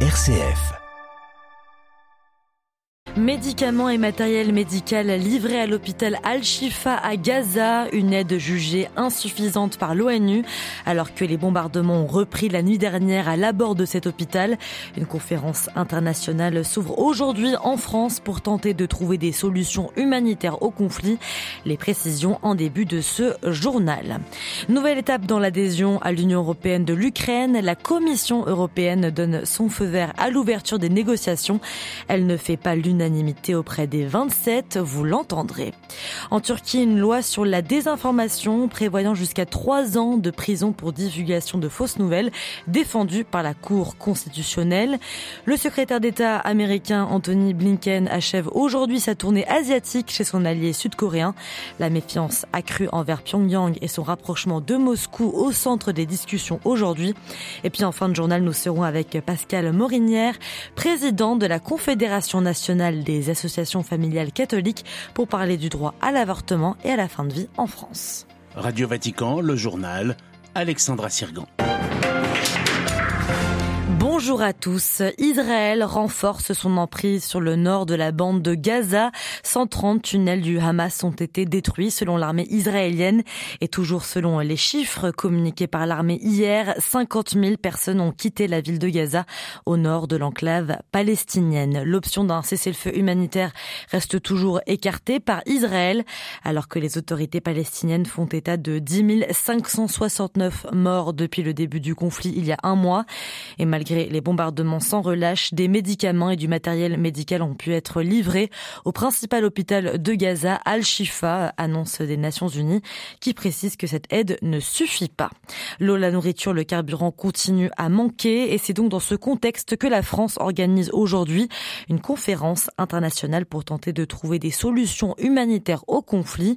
RCF. Médicaments et matériel médical livrés à l'hôpital Al-Shifa à Gaza, une aide jugée insuffisante par l'ONU, alors que les bombardements ont repris la nuit dernière à l'abord de cet hôpital. Une conférence internationale s'ouvre aujourd'hui en France pour tenter de trouver des solutions humanitaires au conflit. Les précisions en début de ce journal. Nouvelle étape dans l'adhésion à l'Union européenne de l'Ukraine. La Commission européenne donne son feu vert à l'ouverture des négociations. Elle ne fait pas l'unanimité auprès des 27, vous l'entendrez. En Turquie, une loi sur la désinformation prévoyant jusqu'à trois ans de prison pour divulgation de fausses nouvelles, défendue par la Cour constitutionnelle. Le secrétaire d'État américain Anthony Blinken achève aujourd'hui sa tournée asiatique chez son allié sud-coréen. La méfiance accrue envers Pyongyang et son rapprochement de Moscou au centre des discussions aujourd'hui. Et puis en fin de journal, nous serons avec Pascal Morinière, président de la Confédération nationale des associations familiales catholiques pour parler du droit à l'avortement et à la fin de vie en France. Radio Vatican, le journal, Alexandra Sirgan. Bonjour à tous. Israël renforce son emprise sur le nord de la bande de Gaza. 130 tunnels du Hamas ont été détruits selon l'armée israélienne et toujours selon les chiffres communiqués par l'armée hier, 50 000 personnes ont quitté la ville de Gaza au nord de l'enclave palestinienne. L'option d'un cessez-le-feu humanitaire reste toujours écartée par Israël alors que les autorités palestiniennes font état de 10 569 morts depuis le début du conflit il y a un mois et malgré les bombardements sans relâche, des médicaments et du matériel médical ont pu être livrés au principal hôpital de Gaza, Al-Shifa, annonce des Nations Unies, qui précise que cette aide ne suffit pas. L'eau, la nourriture, le carburant continuent à manquer et c'est donc dans ce contexte que la France organise aujourd'hui une conférence internationale pour tenter de trouver des solutions humanitaires au conflit.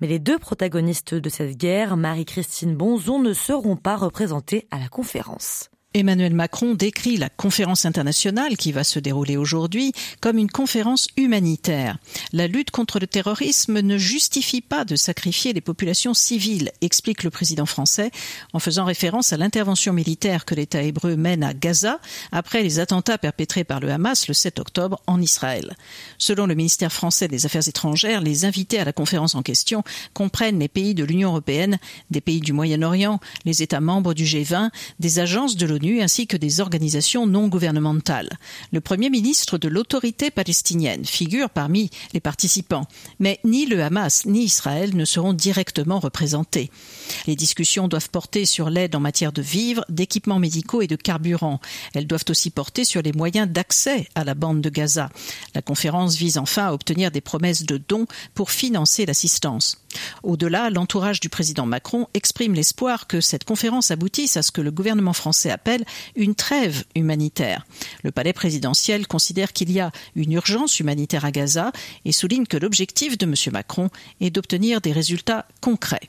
Mais les deux protagonistes de cette guerre, Marie-Christine Bonzon, ne seront pas représentés à la conférence. Emmanuel Macron décrit la conférence internationale qui va se dérouler aujourd'hui comme une conférence humanitaire. La lutte contre le terrorisme ne justifie pas de sacrifier les populations civiles, explique le président français en faisant référence à l'intervention militaire que l'État hébreu mène à Gaza après les attentats perpétrés par le Hamas le 7 octobre en Israël. Selon le ministère français des Affaires étrangères, les invités à la conférence en question comprennent les pays de l'Union européenne, des pays du Moyen-Orient, les États membres du G20, des agences de ainsi que des organisations non gouvernementales. Le premier ministre de l'autorité palestinienne figure parmi les participants, mais ni le Hamas ni Israël ne seront directement représentés. Les discussions doivent porter sur l'aide en matière de vivres, d'équipements médicaux et de carburant. Elles doivent aussi porter sur les moyens d'accès à la bande de Gaza. La conférence vise enfin à obtenir des promesses de dons pour financer l'assistance. Au-delà, l'entourage du président Macron exprime l'espoir que cette conférence aboutisse à ce que le gouvernement français appelle une trêve humanitaire. Le palais présidentiel considère qu'il y a une urgence humanitaire à Gaza et souligne que l'objectif de M. Macron est d'obtenir des résultats concrets.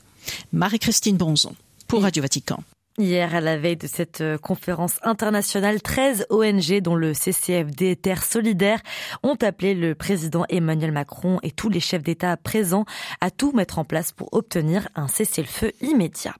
Marie-Christine Bonzon pour Radio Vatican. Hier, à la veille de cette euh, conférence internationale, 13 ONG, dont le CCFD Terre Solidaire, ont appelé le président Emmanuel Macron et tous les chefs d'État présents à tout mettre en place pour obtenir un cessez-le-feu immédiat.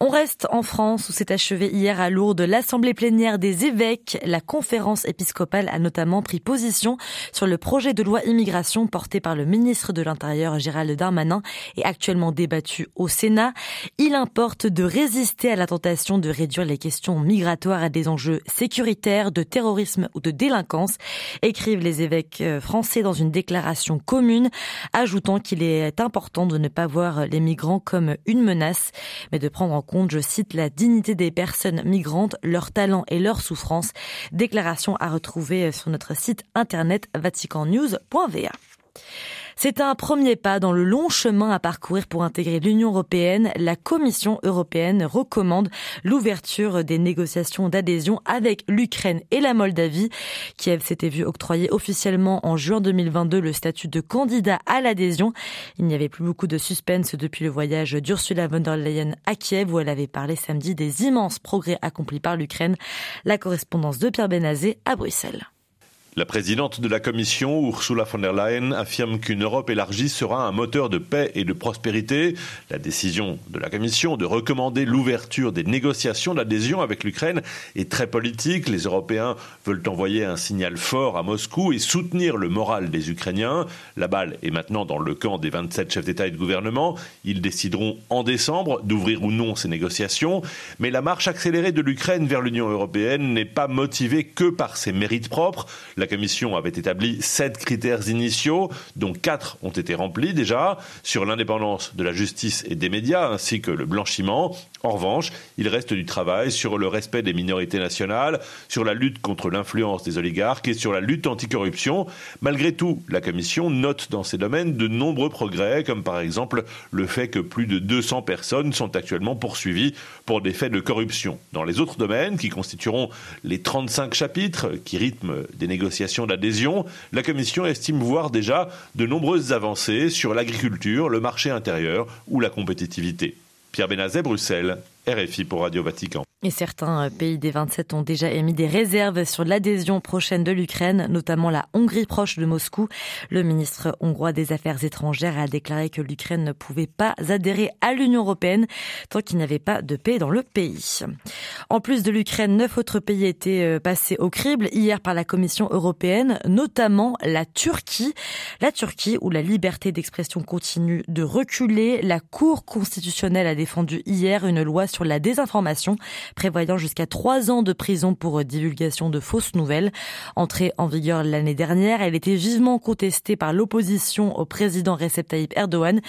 On reste en France où s'est achevée hier à Lourdes l'assemblée plénière des évêques. La conférence épiscopale a notamment pris position sur le projet de loi immigration porté par le ministre de l'Intérieur Gérald Darmanin et actuellement débattu au Sénat. Il importe de résister à la tentation de réduire les questions migratoires à des enjeux sécuritaires, de terrorisme ou de délinquance, écrivent les évêques euh, français dans une déclaration commune, ajoutant qu'il est important de ne pas voir les migrants comme une menace, mais de prendre en compte, je cite, la dignité des personnes migrantes, leurs talents et leurs souffrances. Déclaration à retrouver sur notre site internet vaticannews.va. C'est un premier pas dans le long chemin à parcourir pour intégrer l'Union européenne. La Commission européenne recommande l'ouverture des négociations d'adhésion avec l'Ukraine et la Moldavie. Kiev s'était vu octroyer officiellement en juin 2022 le statut de candidat à l'adhésion. Il n'y avait plus beaucoup de suspense depuis le voyage d'Ursula von der Leyen à Kiev où elle avait parlé samedi des immenses progrès accomplis par l'Ukraine. La correspondance de Pierre Benazé à Bruxelles. La présidente de la Commission, Ursula von der Leyen, affirme qu'une Europe élargie sera un moteur de paix et de prospérité. La décision de la Commission de recommander l'ouverture des négociations d'adhésion avec l'Ukraine est très politique. Les Européens veulent envoyer un signal fort à Moscou et soutenir le moral des Ukrainiens. La balle est maintenant dans le camp des 27 chefs d'État et de gouvernement. Ils décideront en décembre d'ouvrir ou non ces négociations. Mais la marche accélérée de l'Ukraine vers l'Union européenne n'est pas motivée que par ses mérites propres. La Commission avait établi sept critères initiaux, dont quatre ont été remplis déjà, sur l'indépendance de la justice et des médias, ainsi que le blanchiment. En revanche, il reste du travail sur le respect des minorités nationales, sur la lutte contre l'influence des oligarques et sur la lutte anticorruption. Malgré tout, la Commission note dans ces domaines de nombreux progrès, comme par exemple le fait que plus de 200 personnes sont actuellement poursuivies pour des faits de corruption. Dans les autres domaines, qui constitueront les 35 chapitres qui rythment des négociations d'adhésion, la Commission estime voir déjà de nombreuses avancées sur l'agriculture, le marché intérieur ou la compétitivité. Pierre Benazet, Bruxelles, RFI pour Radio Vatican. Et certains pays des 27 ont déjà émis des réserves sur l'adhésion prochaine de l'Ukraine, notamment la Hongrie proche de Moscou. Le ministre hongrois des Affaires étrangères a déclaré que l'Ukraine ne pouvait pas adhérer à l'Union européenne tant qu'il n'y avait pas de paix dans le pays. En plus de l'Ukraine, neuf autres pays étaient euh, passés au crible hier par la Commission européenne, notamment la Turquie. La Turquie où la liberté d'expression continue de reculer. La Cour constitutionnelle a défendu hier une loi sur la désinformation prévoyant jusqu'à trois ans de prison pour divulgation de fausses nouvelles. Entrée en vigueur l'année dernière, elle était vivement contestée par l'opposition au président Recep Tayyip Erdogan,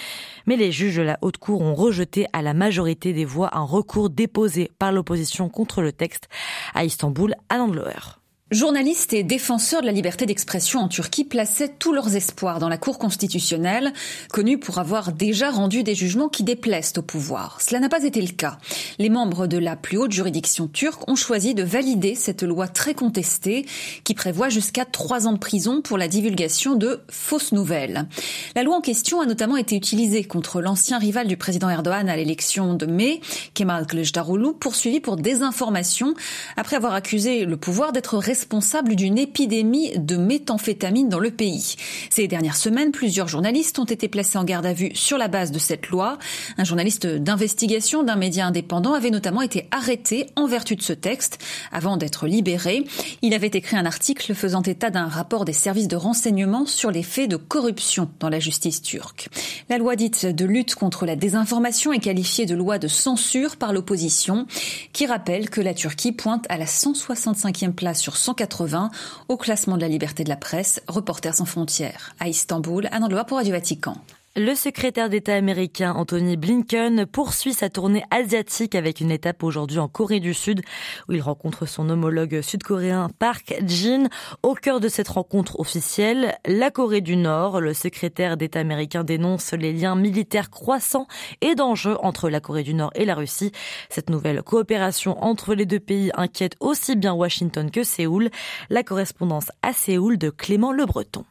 mais les juges de la Haute Cour ont rejeté à la majorité des voix un recours déposé par l'opposition contre le texte. À Istanbul, à Landloer. Journalistes et défenseurs de la liberté d'expression en Turquie plaçaient tous leurs espoirs dans la Cour constitutionnelle, connue pour avoir déjà rendu des jugements qui déplaisent au pouvoir. Cela n'a pas été le cas. Les membres de la plus haute juridiction turque ont choisi de valider cette loi très contestée qui prévoit jusqu'à trois ans de prison pour la divulgation de fausses nouvelles. La loi en question a notamment été utilisée contre l'ancien rival du président Erdogan à l'élection de mai, Kemal Kılıçdaroğlu, poursuivi pour désinformation après avoir accusé le pouvoir d'être responsable d'une épidémie de méthamphétamine dans le pays. Ces dernières semaines, plusieurs journalistes ont été placés en garde à vue sur la base de cette loi. Un journaliste d'investigation d'un média indépendant avait notamment été arrêté en vertu de ce texte avant d'être libéré. Il avait écrit un article faisant état d'un rapport des services de renseignement sur les faits de corruption dans la justice turque. La loi dite de lutte contre la désinformation est qualifiée de loi de censure par l'opposition qui rappelle que la Turquie pointe à la 165e place sur 180 au classement de la liberté de la presse, Reporters sans frontières. À Istanbul, un endroit pour Radio Vatican. Le secrétaire d'État américain Anthony Blinken poursuit sa tournée asiatique avec une étape aujourd'hui en Corée du Sud où il rencontre son homologue sud-coréen Park Jin. Au cœur de cette rencontre officielle, la Corée du Nord. Le secrétaire d'État américain dénonce les liens militaires croissants et dangereux entre la Corée du Nord et la Russie. Cette nouvelle coopération entre les deux pays inquiète aussi bien Washington que Séoul. La correspondance à Séoul de Clément Le Breton.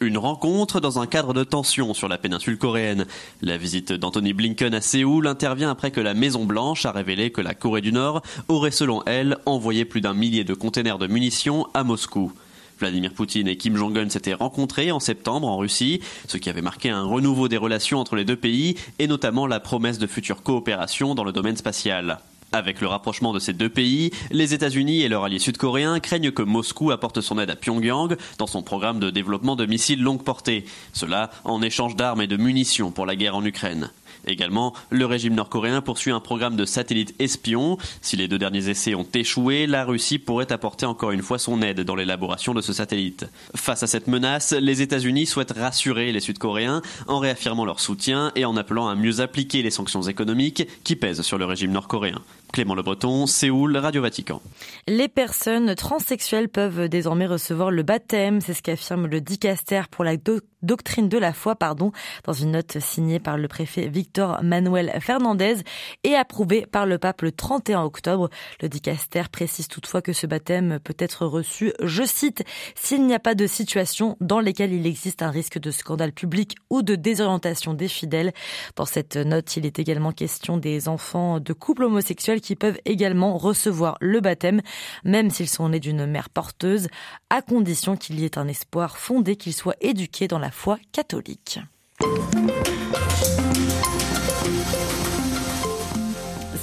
Une rencontre dans un cadre de tension sur la péninsule coréenne. La visite d'Anthony Blinken à Séoul intervient après que la Maison Blanche a révélé que la Corée du Nord aurait selon elle envoyé plus d'un millier de containers de munitions à Moscou. Vladimir Poutine et Kim Jong-un s'étaient rencontrés en septembre en Russie, ce qui avait marqué un renouveau des relations entre les deux pays et notamment la promesse de future coopération dans le domaine spatial. Avec le rapprochement de ces deux pays, les États-Unis et leurs alliés sud-coréens craignent que Moscou apporte son aide à Pyongyang dans son programme de développement de missiles longue portée, cela en échange d'armes et de munitions pour la guerre en Ukraine. Également, le régime nord-coréen poursuit un programme de satellites espions. Si les deux derniers essais ont échoué, la Russie pourrait apporter encore une fois son aide dans l'élaboration de ce satellite. Face à cette menace, les États-Unis souhaitent rassurer les Sud-Coréens en réaffirmant leur soutien et en appelant à mieux appliquer les sanctions économiques qui pèsent sur le régime nord-coréen. Clément Le Breton, Séoul, Radio Vatican. Les personnes transsexuelles peuvent désormais recevoir le baptême, c'est ce qu'affirme le dicaster pour la doctrine de la foi, pardon, dans une note signée par le préfet Victor Manuel Fernandez et approuvée par le pape le 31 octobre. Le dicaster précise toutefois que ce baptême peut être reçu, je cite, s'il n'y a pas de situation dans lesquelles il existe un risque de scandale public ou de désorientation des fidèles. Dans cette note, il est également question des enfants de couples homosexuels qui peuvent également recevoir le baptême, même s'ils sont nés d'une mère porteuse, à condition qu'il y ait un espoir fondé qu'ils soient éduqués dans la foi catholique.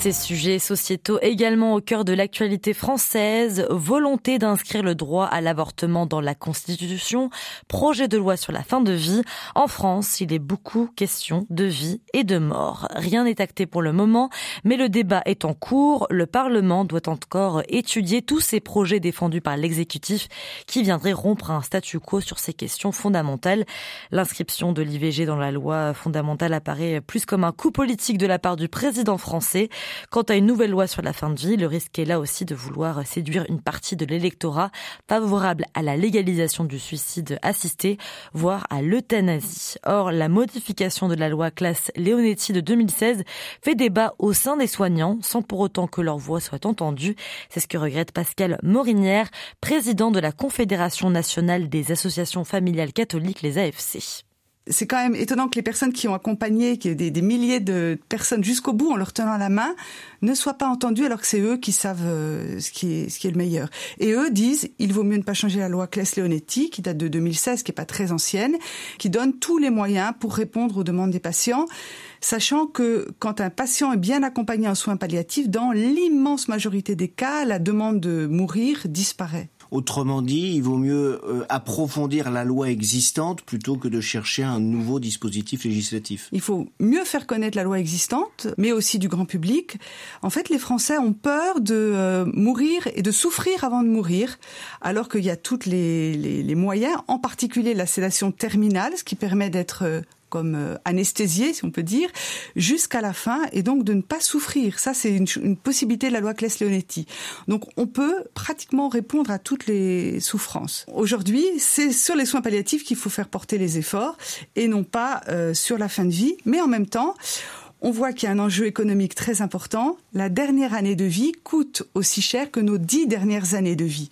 Ces sujets sociétaux également au cœur de l'actualité française, volonté d'inscrire le droit à l'avortement dans la Constitution, projet de loi sur la fin de vie. En France, il est beaucoup question de vie et de mort. Rien n'est acté pour le moment, mais le débat est en cours. Le Parlement doit encore étudier tous ces projets défendus par l'exécutif qui viendraient rompre un statu quo sur ces questions fondamentales. L'inscription de l'IVG dans la loi fondamentale apparaît plus comme un coup politique de la part du président français. Quant à une nouvelle loi sur la fin de vie, le risque est là aussi de vouloir séduire une partie de l'électorat favorable à la légalisation du suicide assisté, voire à l'euthanasie. Or, la modification de la loi classe Leonetti de 2016 fait débat au sein des soignants, sans pour autant que leur voix soit entendue. C'est ce que regrette Pascal Morinière, président de la Confédération nationale des associations familiales catholiques, les AFC c'est quand même étonnant que les personnes qui ont accompagné qui des, des milliers de personnes jusqu'au bout en leur tenant la main ne soient pas entendues alors que c'est eux qui savent euh, ce qui est le meilleur. Et eux disent il vaut mieux ne pas changer la loi Claes-Leonetti qui date de 2016 qui est pas très ancienne qui donne tous les moyens pour répondre aux demandes des patients sachant que quand un patient est bien accompagné en soins palliatifs dans l'immense majorité des cas la demande de mourir disparaît. Autrement dit, il vaut mieux euh, approfondir la loi existante plutôt que de chercher un nouveau dispositif législatif. Il faut mieux faire connaître la loi existante, mais aussi du grand public. En fait, les Français ont peur de euh, mourir et de souffrir avant de mourir, alors qu'il y a tous les, moyens, en particulier la sédation terminale, ce qui permet d'être euh, comme euh, anesthésié, si on peut dire, jusqu'à la fin, et donc de ne pas souffrir. Ça, c'est une, une, possibilité de la loi Claes-Leonetti. Donc, on peut pratiquement répondre à toutes les souffrances. Aujourd'hui, c'est sur les soins palliatifs qu'il faut faire porter les efforts, et non pas euh, sur la fin de vie. Mais en même temps, on voit qu'il y a un enjeu économique très important. La dernière année de vie coûte aussi cher que nos dix dernières années de vie.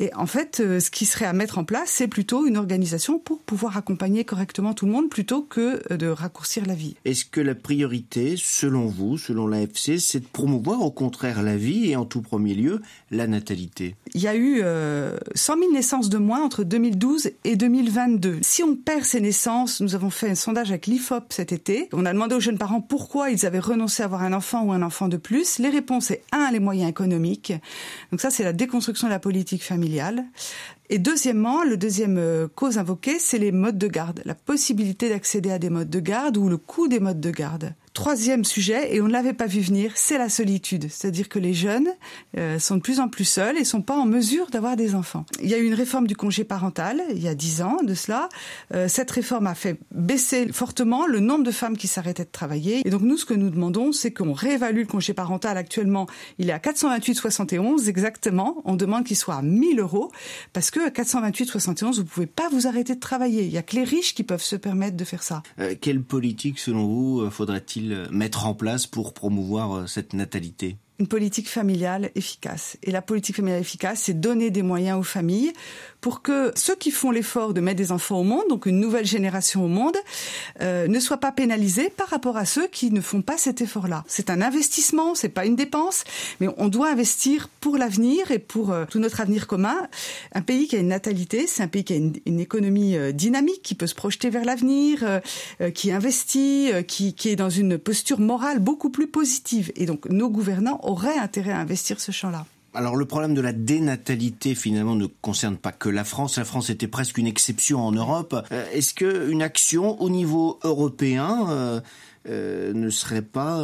Et en fait, euh, ce qui serait à mettre en place, c'est plutôt une organisation pour pouvoir accompagner correctement tout le monde plutôt que euh, de raccourcir la vie. Est-ce que la priorité, selon vous, selon l'AFC, c'est de promouvoir au contraire la vie et en tout premier lieu la natalité? Il y a eu euh, 100 000 naissances de moins entre 2012 et 2022. Si on perd ces naissances, nous avons fait un sondage avec l'IFOP cet été. On a demandé aux jeunes parents pourquoi ils avaient renoncé à avoir un enfant ou un enfant de plus. Les réponses, c'est un, les moyens économiques. Donc ça, c'est la déconstruction de la politique familiale familiale et deuxièmement, le deuxième euh, cause invoquée, c'est les modes de garde, la possibilité d'accéder à des modes de garde ou le coût des modes de garde. Troisième sujet, et on ne l'avait pas vu venir, c'est la solitude. C'est-à-dire que les jeunes euh, sont de plus en plus seuls et sont pas en mesure d'avoir des enfants. Il y a eu une réforme du congé parental il y a dix ans de cela. Euh, cette réforme a fait baisser fortement le nombre de femmes qui s'arrêtaient de travailler. Et donc nous, ce que nous demandons, c'est qu'on réévalue le congé parental. Actuellement, il est à 428,71 exactement. On demande qu'il soit à 1000 euros parce que à 428,71, vous pouvez pas vous arrêter de travailler. Il y a que les riches qui peuvent se permettre de faire ça. Euh, quelle politique, selon vous, euh, faudrait-il mettre en place pour promouvoir euh, cette natalité? Une politique familiale efficace. Et la politique familiale efficace, c'est donner des moyens aux familles pour que ceux qui font l'effort de mettre des enfants au monde, donc une nouvelle génération au monde, euh, ne soient pas pénalisés par rapport à ceux qui ne font pas cet effort-là. C'est un investissement, c'est pas une dépense, mais on doit investir pour l'avenir et pour euh, tout notre avenir commun. Un pays qui a une natalité, c'est un pays qui a une, économie euh, dynamique, qui peut se projeter vers l'avenir, euh, qui investit, qui, qui est dans une posture morale beaucoup plus positive. Et donc nos gouvernants aurait intérêt à investir ce champ-là. Alors le problème de la dénatalité finalement ne concerne pas que la France. La France était presque une exception en Europe. Euh, Est-ce que une action au niveau européen euh, euh, ne serait pas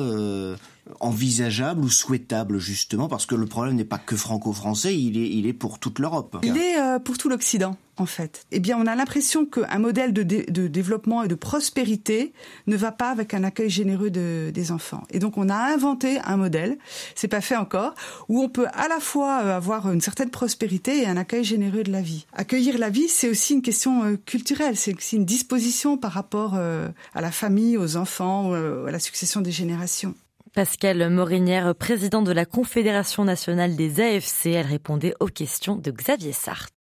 envisageable ou souhaitable justement parce que le problème n'est pas que franco-français, il est, pour toute l'Europe. Il est euh, pour tout l'Occident en fait. Eh bien, on a l'impression qu'un modèle de, dé de, développement et de prospérité ne va pas avec un accueil généreux de, des enfants. Et donc, on a inventé un modèle, c'est pas fait encore, où on peut à la fois euh, avoir une certaine prospérité et un accueil généreux de la vie. Accueillir la vie, c'est aussi une question euh, culturelle, c'est aussi une disposition par rapport à la famille, aux enfants, à la succession des générations. Pascal Morinière, président de la Confédération nationale des AFC, elle répondait aux questions de Xavier Sartre.